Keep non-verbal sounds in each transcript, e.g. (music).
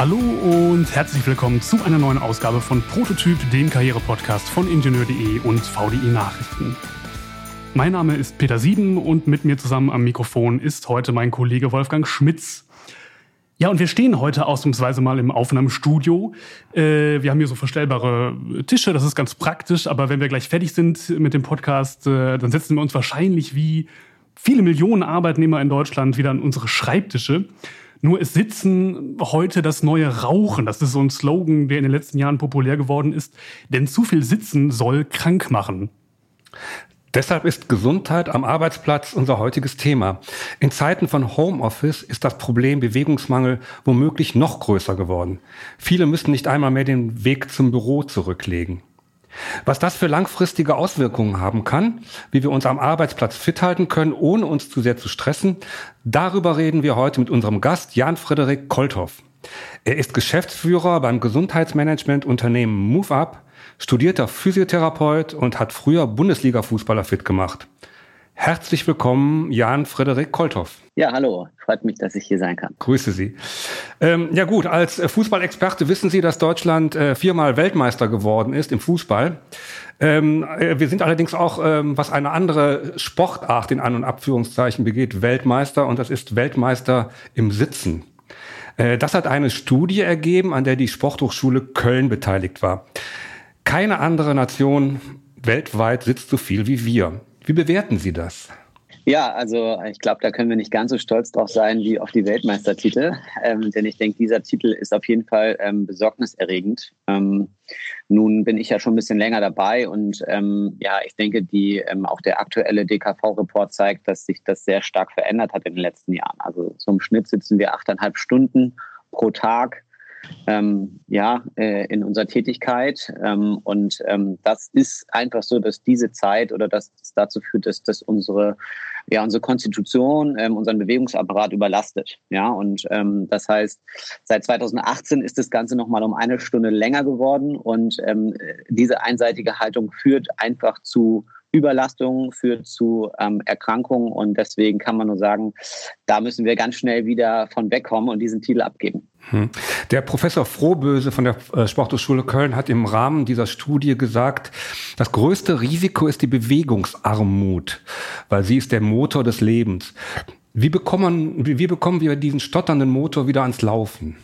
Hallo und herzlich willkommen zu einer neuen Ausgabe von Prototyp, dem Karriere-Podcast von Ingenieur.de und VDI Nachrichten. Mein Name ist Peter Sieben und mit mir zusammen am Mikrofon ist heute mein Kollege Wolfgang Schmitz. Ja, und wir stehen heute ausnahmsweise mal im Aufnahmestudio. Äh, wir haben hier so verstellbare Tische, das ist ganz praktisch, aber wenn wir gleich fertig sind mit dem Podcast, äh, dann setzen wir uns wahrscheinlich wie viele Millionen Arbeitnehmer in Deutschland wieder an unsere Schreibtische. Nur es sitzen heute das neue Rauchen. Das ist so ein Slogan, der in den letzten Jahren populär geworden ist. Denn zu viel Sitzen soll krank machen. Deshalb ist Gesundheit am Arbeitsplatz unser heutiges Thema. In Zeiten von Homeoffice ist das Problem Bewegungsmangel womöglich noch größer geworden. Viele müssen nicht einmal mehr den Weg zum Büro zurücklegen. Was das für langfristige Auswirkungen haben kann, wie wir uns am Arbeitsplatz fit halten können, ohne uns zu sehr zu stressen, darüber reden wir heute mit unserem Gast Jan-Frederik Kolthoff. Er ist Geschäftsführer beim Gesundheitsmanagement Unternehmen MoveUp, studierter Physiotherapeut und hat früher Bundesliga-Fußballer fit gemacht. Herzlich willkommen, Jan-Frederik Kolthoff. Ja, hallo. Freut mich, dass ich hier sein kann. Grüße Sie. Ähm, ja gut, als äh, Fußballexperte wissen Sie, dass Deutschland äh, viermal Weltmeister geworden ist im Fußball. Ähm, äh, wir sind allerdings auch, ähm, was eine andere Sportart in An- und Abführungszeichen begeht, Weltmeister und das ist Weltmeister im Sitzen. Äh, das hat eine Studie ergeben, an der die Sporthochschule Köln beteiligt war. Keine andere Nation weltweit sitzt so viel wie wir. Wie bewerten Sie das? Ja, also ich glaube, da können wir nicht ganz so stolz drauf sein wie auf die Weltmeistertitel. Ähm, denn ich denke, dieser Titel ist auf jeden Fall ähm, besorgniserregend. Ähm, nun bin ich ja schon ein bisschen länger dabei und ähm, ja, ich denke, die, ähm, auch der aktuelle DKV-Report zeigt, dass sich das sehr stark verändert hat in den letzten Jahren. Also zum Schnitt sitzen wir achteinhalb Stunden pro Tag ähm, ja, äh, in unserer Tätigkeit. Ähm, und ähm, das ist einfach so, dass diese Zeit oder dass das dazu führt, dass, dass unsere, ja, unsere Konstitution ähm, unseren Bewegungsapparat überlastet. Ja, und ähm, das heißt, seit 2018 ist das Ganze nochmal um eine Stunde länger geworden und ähm, diese einseitige Haltung führt einfach zu Überlastung führt zu ähm, Erkrankungen und deswegen kann man nur sagen, da müssen wir ganz schnell wieder von wegkommen und diesen Titel abgeben. Hm. Der Professor Frohböse von der äh, Sporthochschule Köln hat im Rahmen dieser Studie gesagt, das größte Risiko ist die Bewegungsarmut, weil sie ist der Motor des Lebens. Wie bekommen, wie bekommen wir diesen stotternden Motor wieder ans Laufen?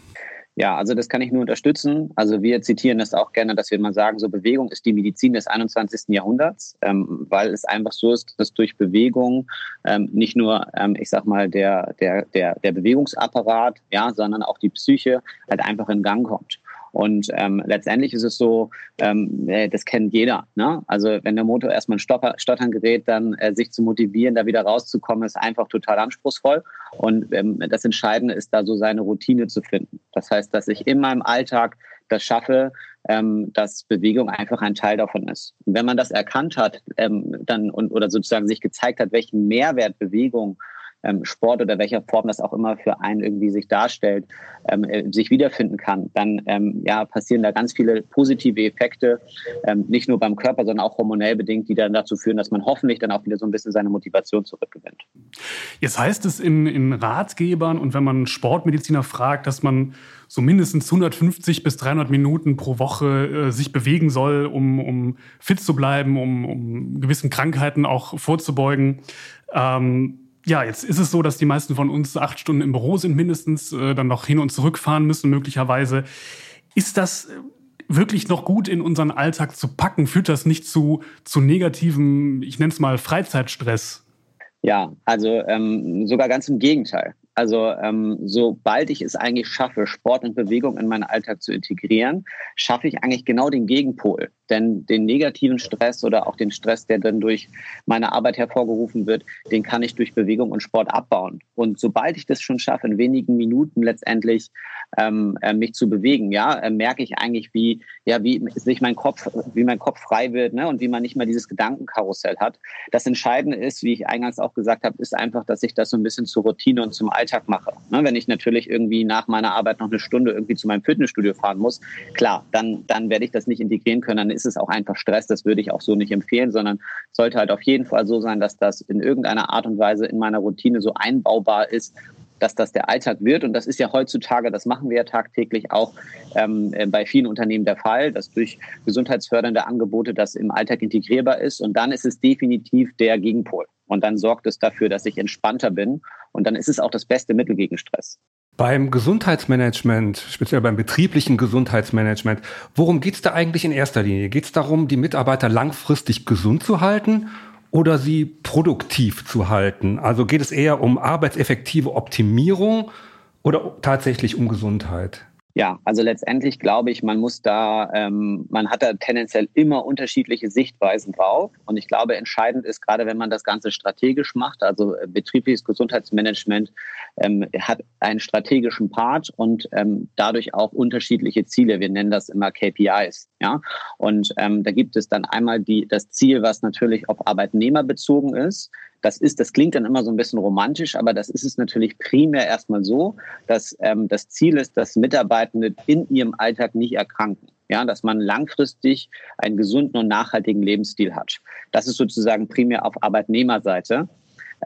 Ja, also das kann ich nur unterstützen. Also wir zitieren das auch gerne, dass wir mal sagen, so Bewegung ist die Medizin des 21. Jahrhunderts, ähm, weil es einfach so ist, dass durch Bewegung ähm, nicht nur, ähm, ich sag mal, der, der, der, der Bewegungsapparat, ja, sondern auch die Psyche halt einfach in Gang kommt. Und ähm, letztendlich ist es so, ähm, äh, das kennt jeder. Ne? Also wenn der Motor erstmal ein Stottern gerät, dann äh, sich zu motivieren, da wieder rauszukommen, ist einfach total anspruchsvoll. Und ähm, das Entscheidende ist da so seine Routine zu finden. Das heißt, dass ich in meinem Alltag das schaffe, ähm, dass Bewegung einfach ein Teil davon ist. Und wenn man das erkannt hat, ähm, dann und oder sozusagen sich gezeigt hat, welchen Mehrwert Bewegung ähm, Sport oder welcher Form das auch immer für einen irgendwie sich darstellt, ähm, äh, sich wiederfinden kann, dann ähm, ja, passieren da ganz viele positive Effekte, ähm, nicht nur beim Körper, sondern auch hormonell bedingt, die dann dazu führen, dass man hoffentlich dann auch wieder so ein bisschen seine Motivation zurückgewinnt. Jetzt heißt es in, in Ratgebern und wenn man Sportmediziner fragt, dass man so mindestens 150 bis 300 Minuten pro Woche äh, sich bewegen soll, um, um fit zu bleiben, um, um gewissen Krankheiten auch vorzubeugen. Ähm, ja, jetzt ist es so, dass die meisten von uns acht Stunden im Büro sind mindestens, äh, dann noch hin und zurück fahren müssen möglicherweise. Ist das äh, wirklich noch gut in unseren Alltag zu packen? Führt das nicht zu, zu negativem, ich nenne es mal Freizeitstress? Ja, also ähm, sogar ganz im Gegenteil. Also ähm, sobald ich es eigentlich schaffe, Sport und Bewegung in meinen Alltag zu integrieren, schaffe ich eigentlich genau den Gegenpol. Denn den negativen Stress oder auch den Stress, der dann durch meine Arbeit hervorgerufen wird, den kann ich durch Bewegung und Sport abbauen. Und sobald ich das schon schaffe, in wenigen Minuten letztendlich ähm, äh, mich zu bewegen, ja, äh, merke ich eigentlich, wie, ja, wie sich mein Kopf, wie mein Kopf frei wird, ne, und wie man nicht mehr dieses Gedankenkarussell hat. Das Entscheidende ist, wie ich eingangs auch gesagt habe, ist einfach, dass ich das so ein bisschen zur Routine und zum Alltag mache. Ne, wenn ich natürlich irgendwie nach meiner Arbeit noch eine Stunde irgendwie zu meinem Fitnessstudio fahren muss, klar, dann, dann werde ich das nicht integrieren können, ist es auch einfach Stress. Das würde ich auch so nicht empfehlen, sondern sollte halt auf jeden Fall so sein, dass das in irgendeiner Art und Weise in meiner Routine so einbaubar ist, dass das der Alltag wird. Und das ist ja heutzutage, das machen wir ja tagtäglich auch ähm, äh, bei vielen Unternehmen der Fall, dass durch gesundheitsfördernde Angebote das im Alltag integrierbar ist. Und dann ist es definitiv der Gegenpol. Und dann sorgt es dafür, dass ich entspannter bin. Und dann ist es auch das beste Mittel gegen Stress. Beim Gesundheitsmanagement, speziell beim betrieblichen Gesundheitsmanagement, worum geht es da eigentlich in erster Linie? Geht es darum, die Mitarbeiter langfristig gesund zu halten oder sie produktiv zu halten? Also geht es eher um arbeitseffektive Optimierung oder tatsächlich um Gesundheit? Ja, also letztendlich glaube ich, man muss da, ähm, man hat da tendenziell immer unterschiedliche Sichtweisen drauf. Und ich glaube, entscheidend ist gerade, wenn man das Ganze strategisch macht, also äh, betriebliches Gesundheitsmanagement ähm, hat einen strategischen Part und ähm, dadurch auch unterschiedliche Ziele. Wir nennen das immer KPIs. Ja, und ähm, da gibt es dann einmal die, das Ziel, was natürlich auf Arbeitnehmer bezogen ist. Das ist, das klingt dann immer so ein bisschen romantisch, aber das ist es natürlich primär erstmal so, dass ähm, das Ziel ist, dass Mitarbeitende in ihrem Alltag nicht erkranken. Ja, dass man langfristig einen gesunden und nachhaltigen Lebensstil hat. Das ist sozusagen primär auf Arbeitnehmerseite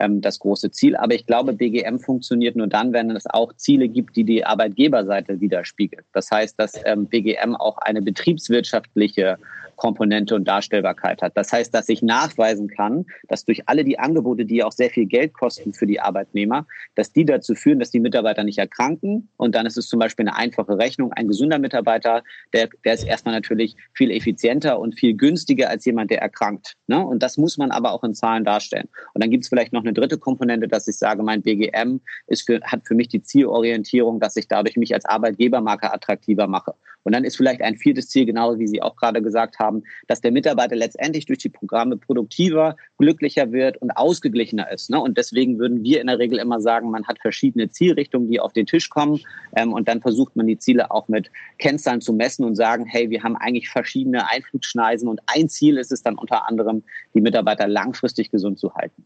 ähm, das große Ziel. Aber ich glaube, BGM funktioniert nur dann, wenn es auch Ziele gibt, die die Arbeitgeberseite widerspiegelt. Das heißt, dass ähm, BGM auch eine betriebswirtschaftliche Komponente und Darstellbarkeit hat. Das heißt, dass ich nachweisen kann, dass durch alle die Angebote, die auch sehr viel Geld kosten für die Arbeitnehmer, dass die dazu führen, dass die Mitarbeiter nicht erkranken. Und dann ist es zum Beispiel eine einfache Rechnung. Ein gesunder Mitarbeiter, der, der ist erstmal natürlich viel effizienter und viel günstiger als jemand, der erkrankt. Ne? Und das muss man aber auch in Zahlen darstellen. Und dann gibt es vielleicht noch eine dritte Komponente, dass ich sage, mein BGM ist für, hat für mich die Zielorientierung, dass ich dadurch mich als Arbeitgebermarke attraktiver mache. Und dann ist vielleicht ein viertes Ziel, genau wie Sie auch gerade gesagt haben, dass der Mitarbeiter letztendlich durch die Programme produktiver, glücklicher wird und ausgeglichener ist. Ne? Und deswegen würden wir in der Regel immer sagen, man hat verschiedene Zielrichtungen, die auf den Tisch kommen. Ähm, und dann versucht man die Ziele auch mit Kennzahlen zu messen und sagen, hey, wir haben eigentlich verschiedene Einflugschneisen und ein Ziel ist es dann unter anderem, die Mitarbeiter langfristig gesund zu halten.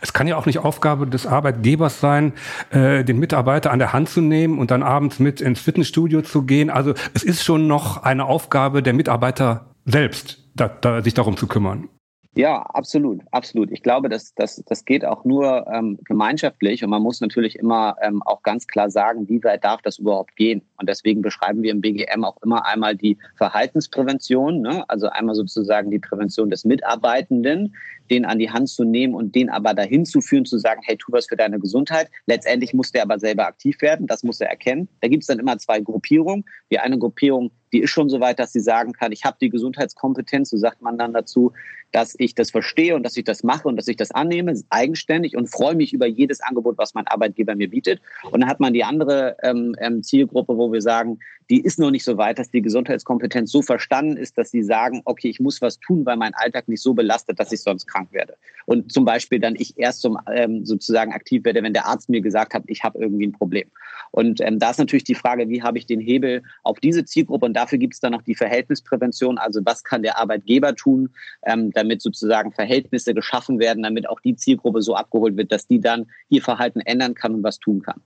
Es kann ja auch nicht Aufgabe des Arbeitgebers sein, äh, den Mitarbeiter an der Hand zu nehmen und dann abends mit ins Fitnessstudio zu gehen. Also es ist schon noch eine Aufgabe der Mitarbeiter selbst, da, da, sich darum zu kümmern. Ja, absolut, absolut. Ich glaube, das, das, das geht auch nur ähm, gemeinschaftlich und man muss natürlich immer ähm, auch ganz klar sagen, wie weit darf das überhaupt gehen. Und deswegen beschreiben wir im BGM auch immer einmal die Verhaltensprävention, ne? also einmal sozusagen die Prävention des Mitarbeitenden, den an die Hand zu nehmen und den aber dahin zu führen, zu sagen, hey, tu was für deine Gesundheit. Letztendlich muss der aber selber aktiv werden, das muss er erkennen. Da gibt es dann immer zwei Gruppierungen. Die eine Gruppierung, die ist schon so weit, dass sie sagen kann, ich habe die Gesundheitskompetenz, so sagt man dann dazu, dass ich das verstehe und dass ich das mache und dass ich das annehme, eigenständig und freue mich über jedes Angebot, was mein Arbeitgeber mir bietet. Und dann hat man die andere ähm, ähm Zielgruppe, wo wir sagen, die ist noch nicht so weit, dass die Gesundheitskompetenz so verstanden ist, dass sie sagen, okay, ich muss was tun, weil mein Alltag nicht so belastet, dass ich sonst krank werde. Und zum Beispiel dann ich erst zum, ähm, sozusagen aktiv werde, wenn der Arzt mir gesagt hat, ich habe irgendwie ein Problem. Und ähm, da ist natürlich die Frage, wie habe ich den Hebel auf diese Zielgruppe? Und dafür gibt es dann noch die Verhältnisprävention. Also was kann der Arbeitgeber tun, ähm, damit sozusagen Verhältnisse geschaffen werden, damit auch die Zielgruppe so abgeholt wird, dass die dann ihr Verhalten ändern kann und was tun kann.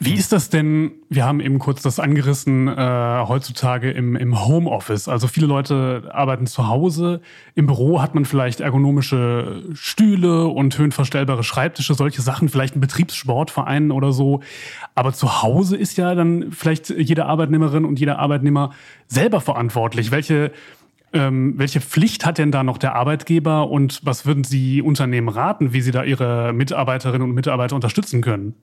Wie ist das denn? Wir haben eben kurz das angerissen äh, heutzutage im, im Homeoffice. Also viele Leute arbeiten zu Hause. Im Büro hat man vielleicht ergonomische Stühle und höhenverstellbare Schreibtische, solche Sachen, vielleicht ein Betriebssportverein oder so. Aber zu Hause ist ja dann vielleicht jede Arbeitnehmerin und jeder Arbeitnehmer selber verantwortlich. Welche ähm, welche Pflicht hat denn da noch der Arbeitgeber und was würden Sie Unternehmen raten, wie sie da ihre Mitarbeiterinnen und Mitarbeiter unterstützen können?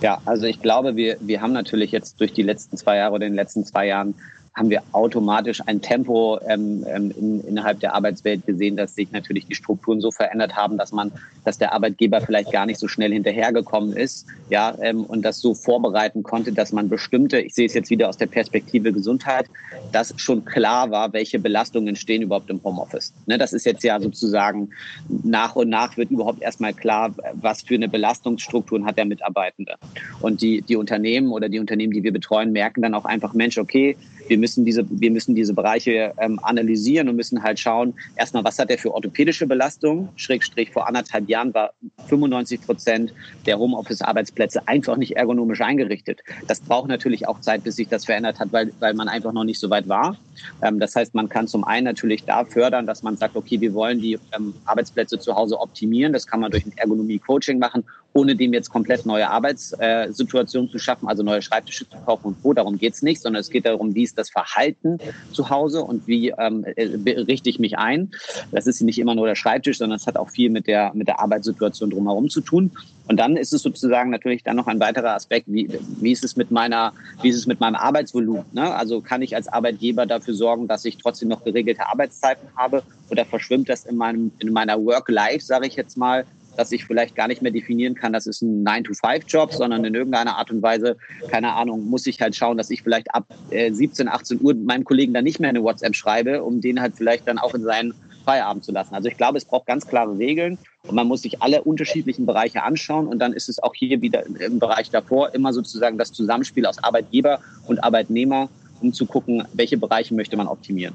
Ja, also ich glaube, wir, wir haben natürlich jetzt durch die letzten zwei Jahre oder in den letzten zwei Jahren haben wir automatisch ein Tempo ähm, ähm, in, innerhalb der Arbeitswelt gesehen, dass sich natürlich die Strukturen so verändert haben, dass man, dass der Arbeitgeber vielleicht gar nicht so schnell hinterhergekommen ist, ja, ähm, und das so vorbereiten konnte, dass man bestimmte, ich sehe es jetzt wieder aus der Perspektive Gesundheit, dass schon klar war, welche Belastungen entstehen überhaupt im Homeoffice. Ne, das ist jetzt ja sozusagen nach und nach wird überhaupt erstmal klar, was für eine Belastungsstrukturen hat der Mitarbeitende. Und die, die Unternehmen oder die Unternehmen, die wir betreuen, merken dann auch einfach, Mensch, okay, wir müssen diese, wir müssen diese Bereiche ähm, analysieren und müssen halt schauen, erstmal, was hat er für orthopädische Belastung? Schrägstrich vor anderthalb Jahren war 95 Prozent der Homeoffice-Arbeitsplätze einfach nicht ergonomisch eingerichtet. Das braucht natürlich auch Zeit, bis sich das verändert hat, weil, weil man einfach noch nicht so weit war. Ähm, das heißt, man kann zum einen natürlich da fördern, dass man sagt, okay, wir wollen die ähm, Arbeitsplätze zu Hause optimieren. Das kann man durch ein Ergonomie-Coaching machen ohne dem jetzt komplett neue Arbeitssituationen zu schaffen, also neue Schreibtische zu kaufen und wo. Darum geht es nicht, sondern es geht darum, wie ist das Verhalten zu Hause und wie ähm, äh, richte ich mich ein. Das ist nicht immer nur der Schreibtisch, sondern es hat auch viel mit der, mit der Arbeitssituation drumherum zu tun. Und dann ist es sozusagen natürlich dann noch ein weiterer Aspekt, wie, wie ist es mit meiner, wie ist es mit meinem Arbeitsvolumen? Ne? Also kann ich als Arbeitgeber dafür sorgen, dass ich trotzdem noch geregelte Arbeitszeiten habe oder verschwimmt das in meinem, in meiner Work-Life, sage ich jetzt mal, dass ich vielleicht gar nicht mehr definieren kann, das ist ein 9-to-5-Job, sondern in irgendeiner Art und Weise, keine Ahnung, muss ich halt schauen, dass ich vielleicht ab äh, 17, 18 Uhr meinem Kollegen dann nicht mehr eine WhatsApp schreibe, um den halt vielleicht dann auch in seinen Feierabend zu lassen. Also ich glaube, es braucht ganz klare Regeln und man muss sich alle unterschiedlichen Bereiche anschauen und dann ist es auch hier wieder im Bereich davor immer sozusagen das Zusammenspiel aus Arbeitgeber und Arbeitnehmer, um zu gucken, welche Bereiche möchte man optimieren.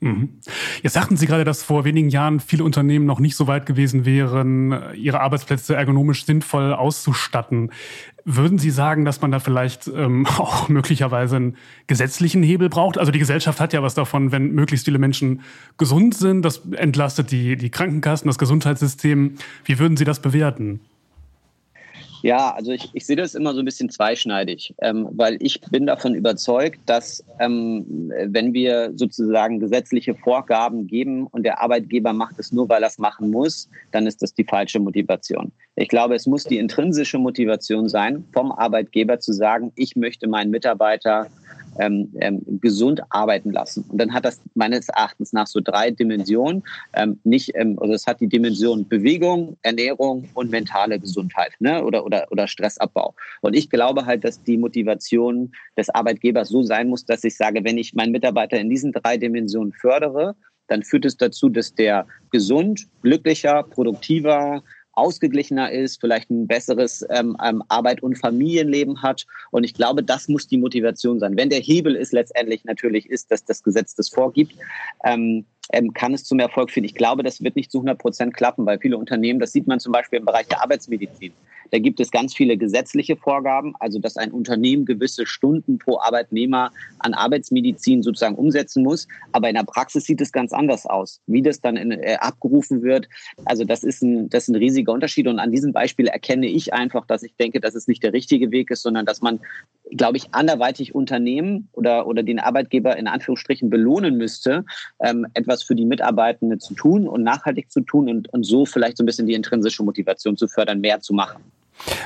Mhm. Jetzt sagten Sie gerade, dass vor wenigen Jahren viele Unternehmen noch nicht so weit gewesen wären, ihre Arbeitsplätze ergonomisch sinnvoll auszustatten. Würden Sie sagen, dass man da vielleicht ähm, (laughs) auch möglicherweise einen gesetzlichen Hebel braucht? Also die Gesellschaft hat ja was davon, wenn möglichst viele Menschen gesund sind. Das entlastet die, die Krankenkassen, das Gesundheitssystem. Wie würden Sie das bewerten? Ja, also ich, ich sehe das immer so ein bisschen zweischneidig, ähm, weil ich bin davon überzeugt, dass ähm, wenn wir sozusagen gesetzliche Vorgaben geben und der Arbeitgeber macht es nur, weil er es machen muss, dann ist das die falsche Motivation. Ich glaube, es muss die intrinsische Motivation sein, vom Arbeitgeber zu sagen, ich möchte meinen Mitarbeiter ähm, ähm, gesund arbeiten lassen. Und dann hat das meines Erachtens nach so drei Dimensionen. Ähm, nicht, ähm, also es hat die Dimension Bewegung, Ernährung und mentale Gesundheit ne? oder, oder, oder Stressabbau. Und ich glaube halt, dass die Motivation des Arbeitgebers so sein muss, dass ich sage, wenn ich meinen Mitarbeiter in diesen drei Dimensionen fördere, dann führt es dazu, dass der gesund, glücklicher, produktiver, ausgeglichener ist, vielleicht ein besseres ähm, ähm, Arbeit- und Familienleben hat. Und ich glaube, das muss die Motivation sein. Wenn der Hebel ist letztendlich natürlich ist, dass das Gesetz das vorgibt, ähm, ähm, kann es zum Erfolg führen. Ich glaube, das wird nicht zu 100 Prozent klappen, weil viele Unternehmen, das sieht man zum Beispiel im Bereich der Arbeitsmedizin. Da gibt es ganz viele gesetzliche Vorgaben, also dass ein Unternehmen gewisse Stunden pro Arbeitnehmer an Arbeitsmedizin sozusagen umsetzen muss. Aber in der Praxis sieht es ganz anders aus. Wie das dann in, äh, abgerufen wird, also das ist, ein, das ist ein riesiger Unterschied. Und an diesem Beispiel erkenne ich einfach, dass ich denke, dass es nicht der richtige Weg ist, sondern dass man, glaube ich, anderweitig Unternehmen oder, oder den Arbeitgeber in Anführungsstrichen belohnen müsste, ähm, etwas für die Mitarbeitenden zu tun und nachhaltig zu tun und, und so vielleicht so ein bisschen die intrinsische Motivation zu fördern, mehr zu machen.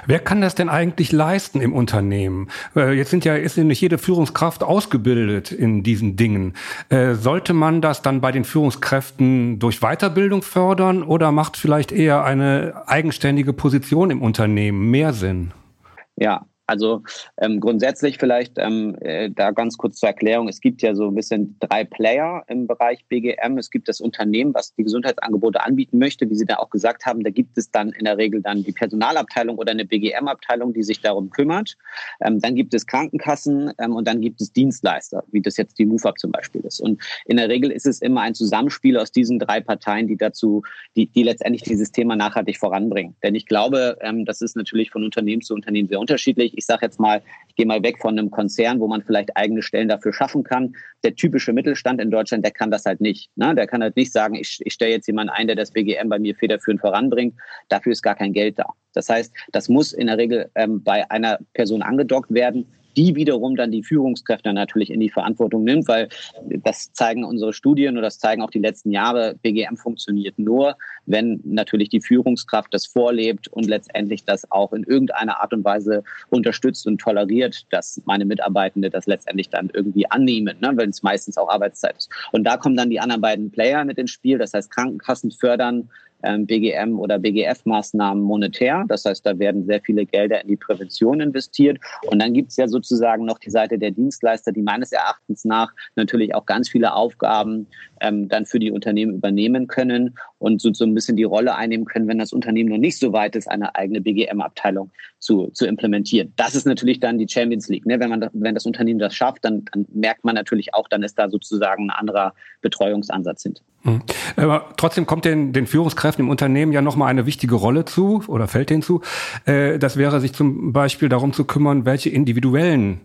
Wer kann das denn eigentlich leisten im Unternehmen? Äh, jetzt sind ja, ist ja nicht jede Führungskraft ausgebildet in diesen Dingen. Äh, sollte man das dann bei den Führungskräften durch Weiterbildung fördern oder macht vielleicht eher eine eigenständige Position im Unternehmen mehr Sinn? Ja, also ähm, grundsätzlich vielleicht ähm, äh, da ganz kurz zur Erklärung. Es gibt ja so ein bisschen drei Player im Bereich BGM. Es gibt das Unternehmen, was die Gesundheitsangebote anbieten möchte, wie Sie da auch gesagt haben. Da gibt es dann in der Regel dann die Personalabteilung oder eine BGM-Abteilung, die sich darum kümmert. Ähm, dann gibt es Krankenkassen ähm, und dann gibt es Dienstleister, wie das jetzt die MUFAB zum Beispiel ist. Und in der Regel ist es immer ein Zusammenspiel aus diesen drei Parteien, die dazu, die, die letztendlich dieses Thema nachhaltig voranbringen. Denn ich glaube, ähm, das ist natürlich von Unternehmen zu Unternehmen sehr unterschiedlich ich sage jetzt mal, ich gehe mal weg von einem Konzern, wo man vielleicht eigene Stellen dafür schaffen kann. Der typische Mittelstand in Deutschland, der kann das halt nicht. Ne? Der kann halt nicht sagen, ich, ich stelle jetzt jemanden ein, der das BGM bei mir federführend voranbringt. Dafür ist gar kein Geld da. Das heißt, das muss in der Regel ähm, bei einer Person angedockt werden, die wiederum dann die Führungskräfte natürlich in die Verantwortung nimmt, weil das zeigen unsere Studien und das zeigen auch die letzten Jahre, BGM funktioniert nur, wenn natürlich die Führungskraft das vorlebt und letztendlich das auch in irgendeiner Art und Weise unterstützt und toleriert, dass meine Mitarbeitende das letztendlich dann irgendwie annehmen, ne, wenn es meistens auch Arbeitszeit ist. Und da kommen dann die anderen beiden Player mit ins Spiel, das heißt Krankenkassen fördern BGM oder BGF-Maßnahmen monetär. Das heißt, da werden sehr viele Gelder in die Prävention investiert. Und dann gibt es ja sozusagen noch die Seite der Dienstleister, die meines Erachtens nach natürlich auch ganz viele Aufgaben ähm, dann für die Unternehmen übernehmen können und so, so ein bisschen die Rolle einnehmen können, wenn das Unternehmen noch nicht so weit ist, eine eigene BGM-Abteilung zu, zu implementieren. Das ist natürlich dann die Champions League. Ne? Wenn, man, wenn das Unternehmen das schafft, dann, dann merkt man natürlich auch, dann ist da sozusagen ein anderer Betreuungsansatz hinter. Mhm. Aber trotzdem kommt den, den Führungskräften im Unternehmen ja nochmal eine wichtige Rolle zu oder fällt denen zu. Äh, das wäre sich zum Beispiel darum zu kümmern, welche individuellen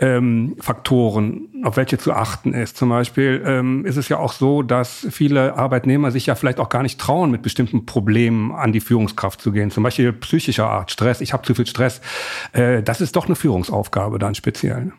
ähm, Faktoren, auf welche zu achten ist. Zum Beispiel ähm, ist es ja auch so, dass viele Arbeitnehmer sich ja vielleicht auch gar nicht trauen, mit bestimmten Problemen an die Führungskraft zu gehen. Zum Beispiel psychischer Art, Stress, ich habe zu viel Stress. Äh, das ist doch eine Führungsaufgabe dann speziell.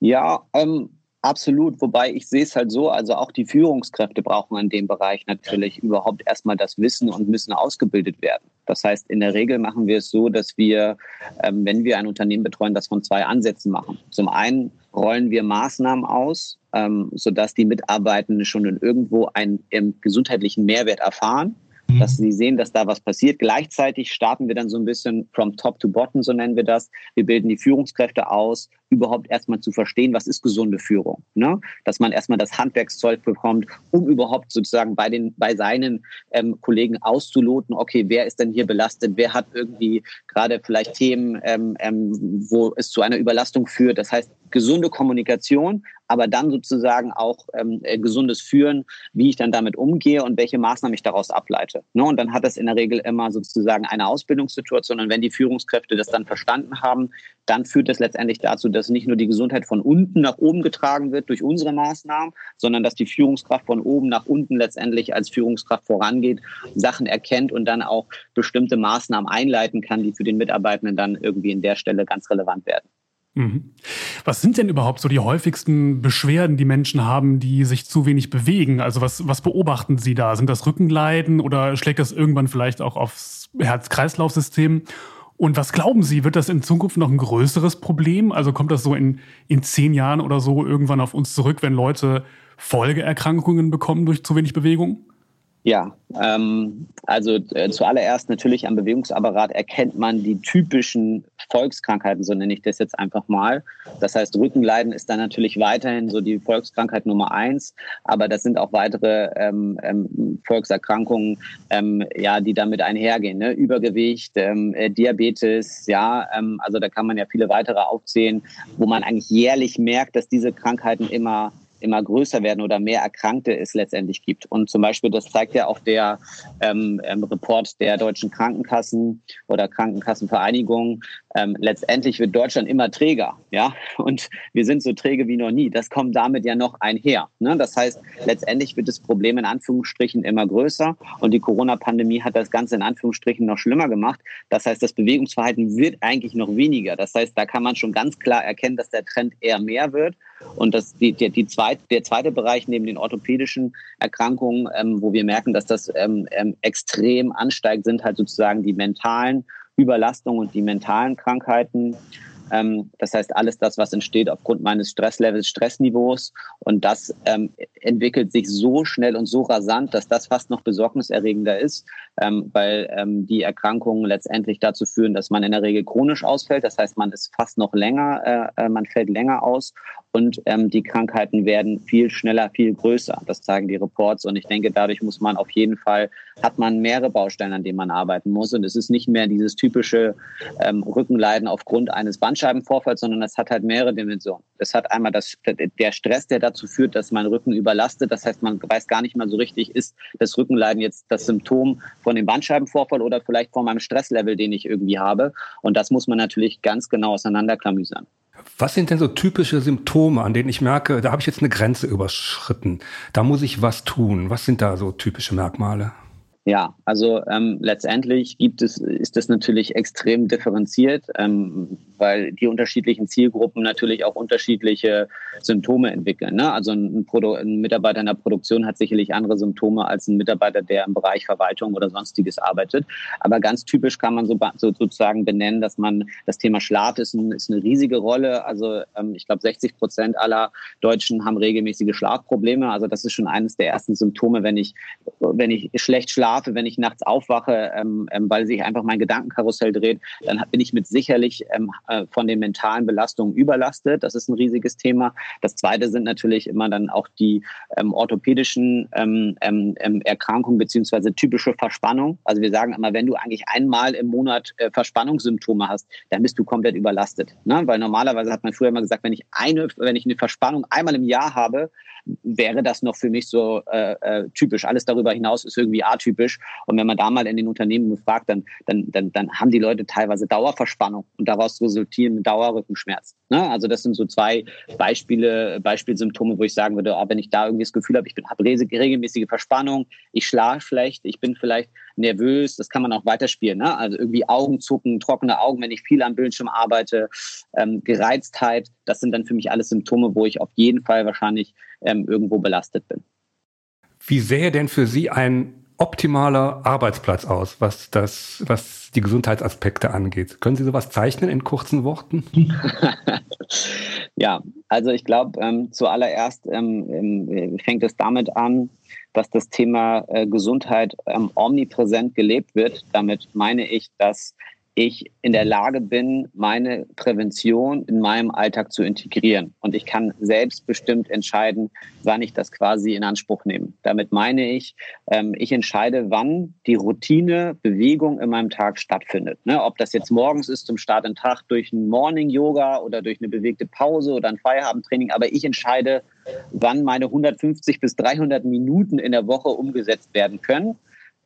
Ja, ähm, Absolut, wobei ich sehe es halt so, also auch die Führungskräfte brauchen in dem Bereich natürlich überhaupt erstmal das Wissen und müssen ausgebildet werden. Das heißt, in der Regel machen wir es so, dass wir, ähm, wenn wir ein Unternehmen betreuen, das von zwei Ansätzen machen. Zum einen rollen wir Maßnahmen aus, ähm, sodass die Mitarbeitenden schon in irgendwo einen ähm, gesundheitlichen Mehrwert erfahren Mhm. dass sie sehen, dass da was passiert. Gleichzeitig starten wir dann so ein bisschen from top to bottom, so nennen wir das. Wir bilden die Führungskräfte aus, überhaupt erstmal zu verstehen, was ist gesunde Führung. Ne? Dass man erstmal das Handwerkszeug bekommt, um überhaupt sozusagen bei, den, bei seinen ähm, Kollegen auszuloten, okay, wer ist denn hier belastet, wer hat irgendwie gerade vielleicht Themen, ähm, ähm, wo es zu einer Überlastung führt. Das heißt, gesunde Kommunikation, aber dann sozusagen auch ähm, äh, gesundes Führen, wie ich dann damit umgehe und welche Maßnahmen ich daraus ableite. Ne? Und dann hat das in der Regel immer sozusagen eine Ausbildungssituation. Und wenn die Führungskräfte das dann verstanden haben, dann führt das letztendlich dazu, dass nicht nur die Gesundheit von unten nach oben getragen wird durch unsere Maßnahmen, sondern dass die Führungskraft von oben nach unten letztendlich als Führungskraft vorangeht, Sachen erkennt und dann auch bestimmte Maßnahmen einleiten kann, die für den Mitarbeitenden dann irgendwie in der Stelle ganz relevant werden. Mhm. Was sind denn überhaupt so die häufigsten Beschwerden, die Menschen haben, die sich zu wenig bewegen? Also was, was beobachten Sie da? Sind das Rückenleiden oder schlägt das irgendwann vielleicht auch aufs Herz-Kreislauf-System? Und was glauben Sie, wird das in Zukunft noch ein größeres Problem? Also kommt das so in, in zehn Jahren oder so irgendwann auf uns zurück, wenn Leute Folgeerkrankungen bekommen durch zu wenig Bewegung? Ja, ähm, also äh, zuallererst natürlich am Bewegungsapparat erkennt man die typischen Volkskrankheiten, so nenne ich das jetzt einfach mal. Das heißt, Rückenleiden ist dann natürlich weiterhin so die Volkskrankheit Nummer eins, aber das sind auch weitere ähm, ähm, Volkserkrankungen, ähm, ja, die damit einhergehen. Ne? Übergewicht, ähm, äh, Diabetes, ja, ähm, also da kann man ja viele weitere aufzählen, wo man eigentlich jährlich merkt, dass diese Krankheiten immer immer größer werden oder mehr Erkrankte es letztendlich gibt. Und zum Beispiel, das zeigt ja auch der ähm, ähm, Report der deutschen Krankenkassen oder Krankenkassenvereinigung. Ähm, letztendlich wird Deutschland immer träger, ja, und wir sind so träge wie noch nie. Das kommt damit ja noch einher. Ne? Das heißt, letztendlich wird das Problem in Anführungsstrichen immer größer und die Corona-Pandemie hat das Ganze in Anführungsstrichen noch schlimmer gemacht. Das heißt, das Bewegungsverhalten wird eigentlich noch weniger. Das heißt, da kann man schon ganz klar erkennen, dass der Trend eher mehr wird und das, die, die, die zweit, der zweite Bereich neben den orthopädischen Erkrankungen, ähm, wo wir merken, dass das ähm, ähm, extrem ansteigt, sind halt sozusagen die mentalen Überlastungen und die mentalen Krankheiten. Ähm, das heißt, alles das, was entsteht aufgrund meines Stresslevels, Stressniveaus. Und das ähm, entwickelt sich so schnell und so rasant, dass das fast noch besorgniserregender ist, ähm, weil ähm, die Erkrankungen letztendlich dazu führen, dass man in der Regel chronisch ausfällt. Das heißt, man ist fast noch länger, äh, äh man fällt länger aus und ähm, die Krankheiten werden viel schneller, viel größer. Das zeigen die Reports und ich denke, dadurch muss man auf jeden Fall, hat man mehrere Baustellen, an denen man arbeiten muss und es ist nicht mehr dieses typische ähm, Rückenleiden aufgrund eines Bandscheibenvorfalls, sondern es hat halt mehrere Dimensionen. Es hat einmal das, der Stress, der dazu führt, dass mein Rücken überlastet. Das heißt, man weiß gar nicht mal so richtig, ist das Rückenleiden jetzt das Symptom von dem Bandscheibenvorfall oder vielleicht von meinem Stresslevel, den ich irgendwie habe. Und das muss man natürlich ganz genau auseinanderklamüsern. Was sind denn so typische Symptome, an denen ich merke, da habe ich jetzt eine Grenze überschritten, da muss ich was tun? Was sind da so typische Merkmale? Ja, also ähm, letztendlich gibt es, ist das natürlich extrem differenziert, ähm, weil die unterschiedlichen Zielgruppen natürlich auch unterschiedliche Symptome entwickeln. Ne? Also ein, Produ ein Mitarbeiter in der Produktion hat sicherlich andere Symptome als ein Mitarbeiter, der im Bereich Verwaltung oder sonstiges arbeitet. Aber ganz typisch kann man so, so sozusagen benennen, dass man das Thema Schlaf ist, ein, ist eine riesige Rolle. Also ähm, ich glaube, 60 Prozent aller Deutschen haben regelmäßige Schlafprobleme. Also das ist schon eines der ersten Symptome, wenn ich, wenn ich schlecht schlafe wenn ich nachts aufwache, ähm, ähm, weil sich einfach mein Gedankenkarussell dreht, dann bin ich mit sicherlich ähm, äh, von den mentalen Belastungen überlastet. Das ist ein riesiges Thema. Das zweite sind natürlich immer dann auch die ähm, orthopädischen ähm, ähm, ähm Erkrankungen beziehungsweise typische Verspannung. Also wir sagen immer, wenn du eigentlich einmal im Monat äh, Verspannungssymptome hast, dann bist du komplett überlastet. Ne? Weil normalerweise hat man früher immer gesagt, wenn ich eine, wenn ich eine Verspannung einmal im Jahr habe, wäre das noch für mich so äh, äh, typisch. Alles darüber hinaus ist irgendwie atypisch typisch. Und wenn man da mal in den Unternehmen befragt, dann, dann, dann, dann haben die Leute teilweise Dauerverspannung und daraus resultieren Dauerrückenschmerz. Ne? Also das sind so zwei Beispiele, Beispielsymptome, wo ich sagen würde, oh, wenn ich da irgendwie das Gefühl habe, ich habe regelmäßige Verspannung, ich schlafe schlecht, ich bin vielleicht nervös, das kann man auch weiterspielen. Ne? Also irgendwie Augenzucken, trockene Augen, wenn ich viel am Bildschirm arbeite, ähm, Gereiztheit, das sind dann für mich alles Symptome, wo ich auf jeden Fall wahrscheinlich ähm, irgendwo belastet bin. Wie sähe denn für Sie ein optimaler Arbeitsplatz aus, was das, was die Gesundheitsaspekte angeht? Können Sie sowas zeichnen in kurzen Worten? (laughs) ja, also ich glaube, ähm, zuallererst ähm, ähm, fängt es damit an, dass das Thema äh, Gesundheit ähm, omnipräsent gelebt wird. Damit meine ich, dass ich in der Lage bin, meine Prävention in meinem Alltag zu integrieren. Und ich kann selbstbestimmt entscheiden, wann ich das quasi in Anspruch nehme. Damit meine ich, ähm, ich entscheide, wann die Routine Bewegung in meinem Tag stattfindet. Ne? Ob das jetzt morgens ist zum Start in Tag durch ein Morning Yoga oder durch eine bewegte Pause oder ein Feierabendtraining. Aber ich entscheide, wann meine 150 bis 300 Minuten in der Woche umgesetzt werden können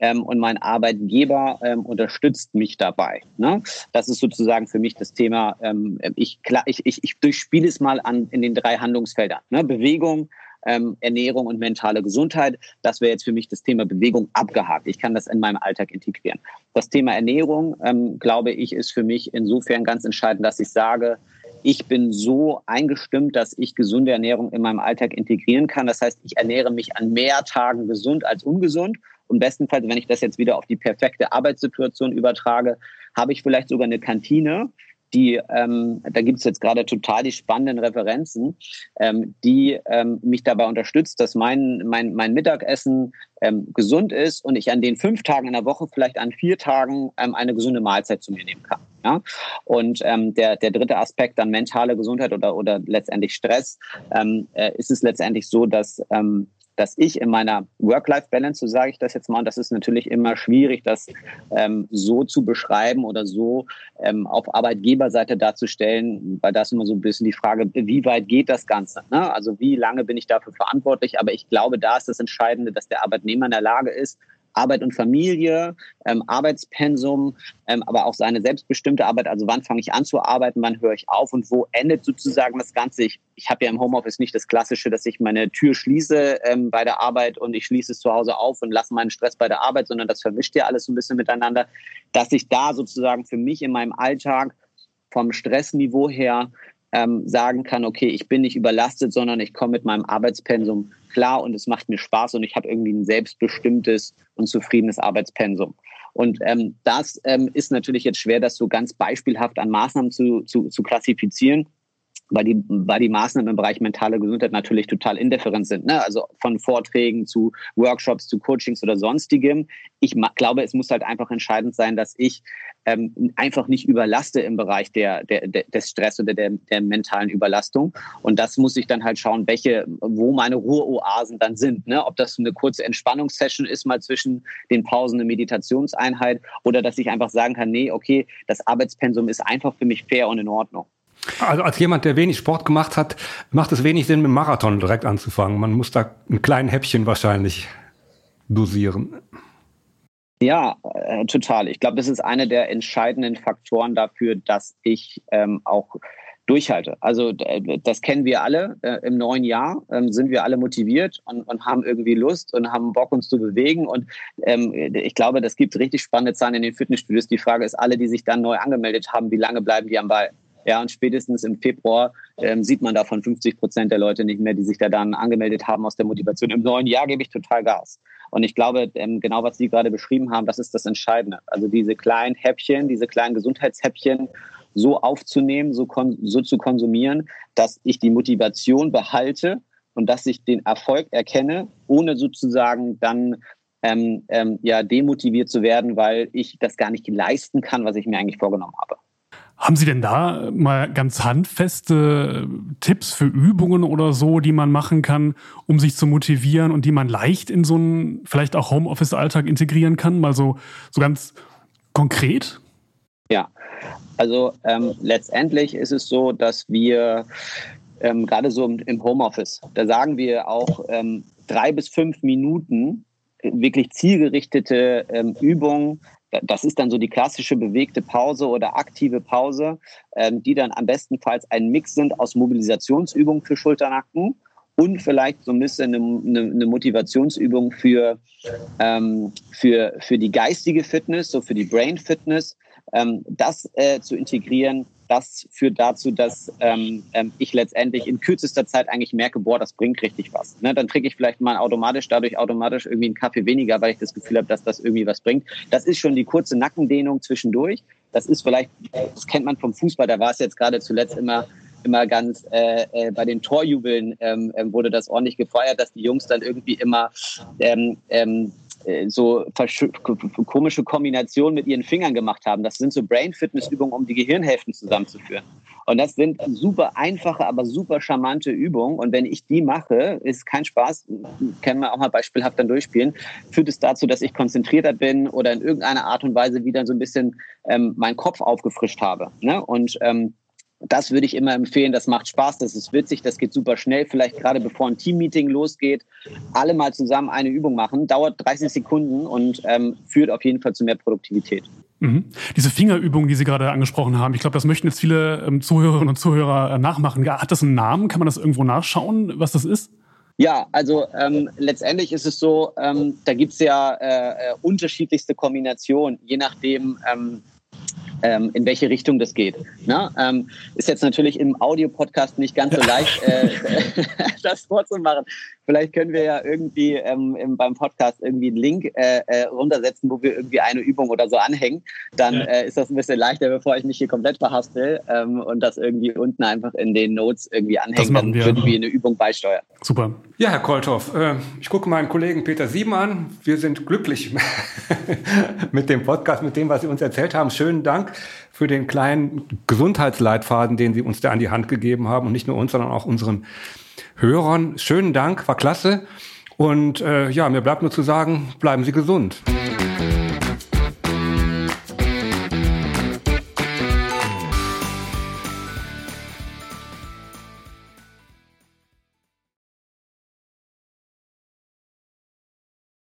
ähm, und mein Arbeitgeber ähm, unterstützt mich dabei. Ne? Das ist sozusagen für mich das Thema. Ähm, ich, klar, ich, ich, ich durchspiele es mal an in den drei Handlungsfeldern. Ne? Bewegung, ähm, Ernährung und mentale Gesundheit. Das wäre jetzt für mich das Thema Bewegung abgehakt. Ich kann das in meinem Alltag integrieren. Das Thema Ernährung, ähm, glaube ich, ist für mich insofern ganz entscheidend, dass ich sage, ich bin so eingestimmt, dass ich gesunde Ernährung in meinem Alltag integrieren kann. Das heißt, ich ernähre mich an mehr Tagen gesund als ungesund und bestenfalls, wenn ich das jetzt wieder auf die perfekte Arbeitssituation übertrage, habe ich vielleicht sogar eine Kantine, die, ähm, da gibt es jetzt gerade total die spannenden Referenzen, ähm, die ähm, mich dabei unterstützt, dass mein, mein, mein Mittagessen ähm, gesund ist und ich an den fünf Tagen in der Woche vielleicht an vier Tagen ähm, eine gesunde Mahlzeit zu mir nehmen kann. Ja? Und ähm, der, der dritte Aspekt dann mentale Gesundheit oder, oder letztendlich Stress, äh, ist es letztendlich so, dass dass ich in meiner Work-Life-Balance, so sage ich das jetzt mal, und das ist natürlich immer schwierig, das ähm, so zu beschreiben oder so ähm, auf Arbeitgeberseite darzustellen, weil da ist immer so ein bisschen die Frage, wie weit geht das Ganze? Ne? Also wie lange bin ich dafür verantwortlich? Aber ich glaube, da ist das Entscheidende, dass der Arbeitnehmer in der Lage ist, Arbeit und Familie, ähm, Arbeitspensum, ähm, aber auch seine selbstbestimmte Arbeit. Also wann fange ich an zu arbeiten, wann höre ich auf und wo endet sozusagen das Ganze? Ich, ich habe ja im Homeoffice nicht das Klassische, dass ich meine Tür schließe ähm, bei der Arbeit und ich schließe es zu Hause auf und lasse meinen Stress bei der Arbeit, sondern das vermischt ja alles so ein bisschen miteinander, dass ich da sozusagen für mich in meinem Alltag vom Stressniveau her ähm, sagen kann, okay, ich bin nicht überlastet, sondern ich komme mit meinem Arbeitspensum klar und es macht mir Spaß und ich habe irgendwie ein selbstbestimmtes und zufriedenes Arbeitspensum. Und ähm, das ähm, ist natürlich jetzt schwer, das so ganz beispielhaft an Maßnahmen zu, zu, zu klassifizieren weil die, weil die Maßnahmen im Bereich mentale Gesundheit natürlich total indifferent sind. Ne? Also von Vorträgen zu Workshops, zu Coachings oder sonstigem. Ich glaube, es muss halt einfach entscheidend sein, dass ich ähm, einfach nicht überlaste im Bereich der, der, der, des Stress oder der, der mentalen Überlastung. Und das muss ich dann halt schauen, welche, wo meine Ruheoasen dann sind. Ne? Ob das eine kurze Entspannungssession ist, mal zwischen den Pausen eine Meditationseinheit oder dass ich einfach sagen kann, nee, okay, das Arbeitspensum ist einfach für mich fair und in Ordnung. Also als jemand, der wenig Sport gemacht hat, macht es wenig Sinn, mit dem Marathon direkt anzufangen. Man muss da ein kleines Häppchen wahrscheinlich dosieren. Ja, äh, total. Ich glaube, das ist einer der entscheidenden Faktoren dafür, dass ich ähm, auch durchhalte. Also das kennen wir alle. Äh, Im neuen Jahr ähm, sind wir alle motiviert und, und, haben irgendwie Lust und haben Bock, uns zu bewegen. Und ähm, ich glaube, das gibt richtig spannende Zahlen in den Fitnessstudios. Die Frage ist, alle, die sich dann neu angemeldet haben, wie lange bleiben die am Ball? Ja, und spätestens im Februar ähm, sieht man davon 50 Prozent der Leute nicht mehr, die sich da dann angemeldet haben aus der Motivation. Im neuen Jahr gebe ich total Gas. Und ich glaube, ähm, genau was Sie gerade beschrieben haben, das ist das Entscheidende. Also diese kleinen Häppchen, diese kleinen Gesundheitshäppchen so aufzunehmen, so, so zu konsumieren, dass ich die Motivation behalte und dass ich den Erfolg erkenne, ohne sozusagen dann ähm, ähm, ja demotiviert zu werden, weil ich das gar nicht leisten kann, was ich mir eigentlich vorgenommen habe. Haben Sie denn da mal ganz handfeste Tipps für Übungen oder so, die man machen kann, um sich zu motivieren und die man leicht in so einen vielleicht auch Homeoffice-Alltag integrieren kann? Mal so, so ganz konkret? Ja, also ähm, letztendlich ist es so, dass wir ähm, gerade so im Homeoffice, da sagen wir auch ähm, drei bis fünf Minuten wirklich zielgerichtete ähm, Übungen. Das ist dann so die klassische bewegte Pause oder aktive Pause, ähm, die dann am bestenfalls ein Mix sind aus Mobilisationsübungen für Schulternacken und vielleicht so ein bisschen eine, eine Motivationsübung für, ähm, für, für die geistige Fitness, so für die Brain Fitness, ähm, das äh, zu integrieren das führt dazu, dass ähm, ähm, ich letztendlich in kürzester Zeit eigentlich merke, boah, das bringt richtig was. Ne? Dann trinke ich vielleicht mal automatisch, dadurch automatisch irgendwie einen Kaffee weniger, weil ich das Gefühl habe, dass das irgendwie was bringt. Das ist schon die kurze Nackendehnung zwischendurch. Das ist vielleicht, das kennt man vom Fußball, da war es jetzt gerade zuletzt immer immer ganz äh, äh, bei den Torjubeln ähm, ähm wurde das ordentlich gefeiert, dass die Jungs dann irgendwie immer ähm, ähm, äh, so komische Kombinationen mit ihren Fingern gemacht haben. Das sind so Brain-Fitness-Übungen, um die Gehirnhälften zusammenzuführen. Und das sind super einfache, aber super charmante Übungen. Und wenn ich die mache, ist kein Spaß, können wir auch mal beispielhaft dann durchspielen, führt es dazu, dass ich konzentrierter bin oder in irgendeiner Art und Weise wieder so ein bisschen ähm, meinen Kopf aufgefrischt habe. Ne? Und ähm, das würde ich immer empfehlen. Das macht Spaß, das ist witzig, das geht super schnell. Vielleicht gerade bevor ein Teammeeting losgeht, alle mal zusammen eine Übung machen. Dauert 30 Sekunden und ähm, führt auf jeden Fall zu mehr Produktivität. Mhm. Diese Fingerübung, die Sie gerade angesprochen haben, ich glaube, das möchten jetzt viele ähm, Zuhörerinnen und Zuhörer äh, nachmachen. Hat das einen Namen? Kann man das irgendwo nachschauen, was das ist? Ja, also ähm, letztendlich ist es so, ähm, da gibt es ja äh, äh, unterschiedlichste Kombinationen, je nachdem, ähm, ähm, in welche Richtung das geht. Ne? Ähm, ist jetzt natürlich im Audio-Podcast nicht ganz so leicht, (laughs) äh, (laughs) das vorzumachen. Vielleicht können wir ja irgendwie ähm, im, beim Podcast irgendwie einen Link äh, äh, runtersetzen, wo wir irgendwie eine Übung oder so anhängen. Dann äh, ist das ein bisschen leichter, bevor ich mich hier komplett verhaspel ähm, und das irgendwie unten einfach in den Notes irgendwie anhängen. Dann wir. würden wir eine Übung beisteuern. Super. Ja, Herr Kolthoff, äh, ich gucke meinen Kollegen Peter Sieben an. Wir sind glücklich (laughs) mit dem Podcast, mit dem, was Sie uns erzählt haben. Schönen Dank für den kleinen Gesundheitsleitfaden, den Sie uns da an die Hand gegeben haben und nicht nur uns, sondern auch unseren Hörern. Schönen Dank, war klasse. Und äh, ja, mir bleibt nur zu sagen, bleiben Sie gesund.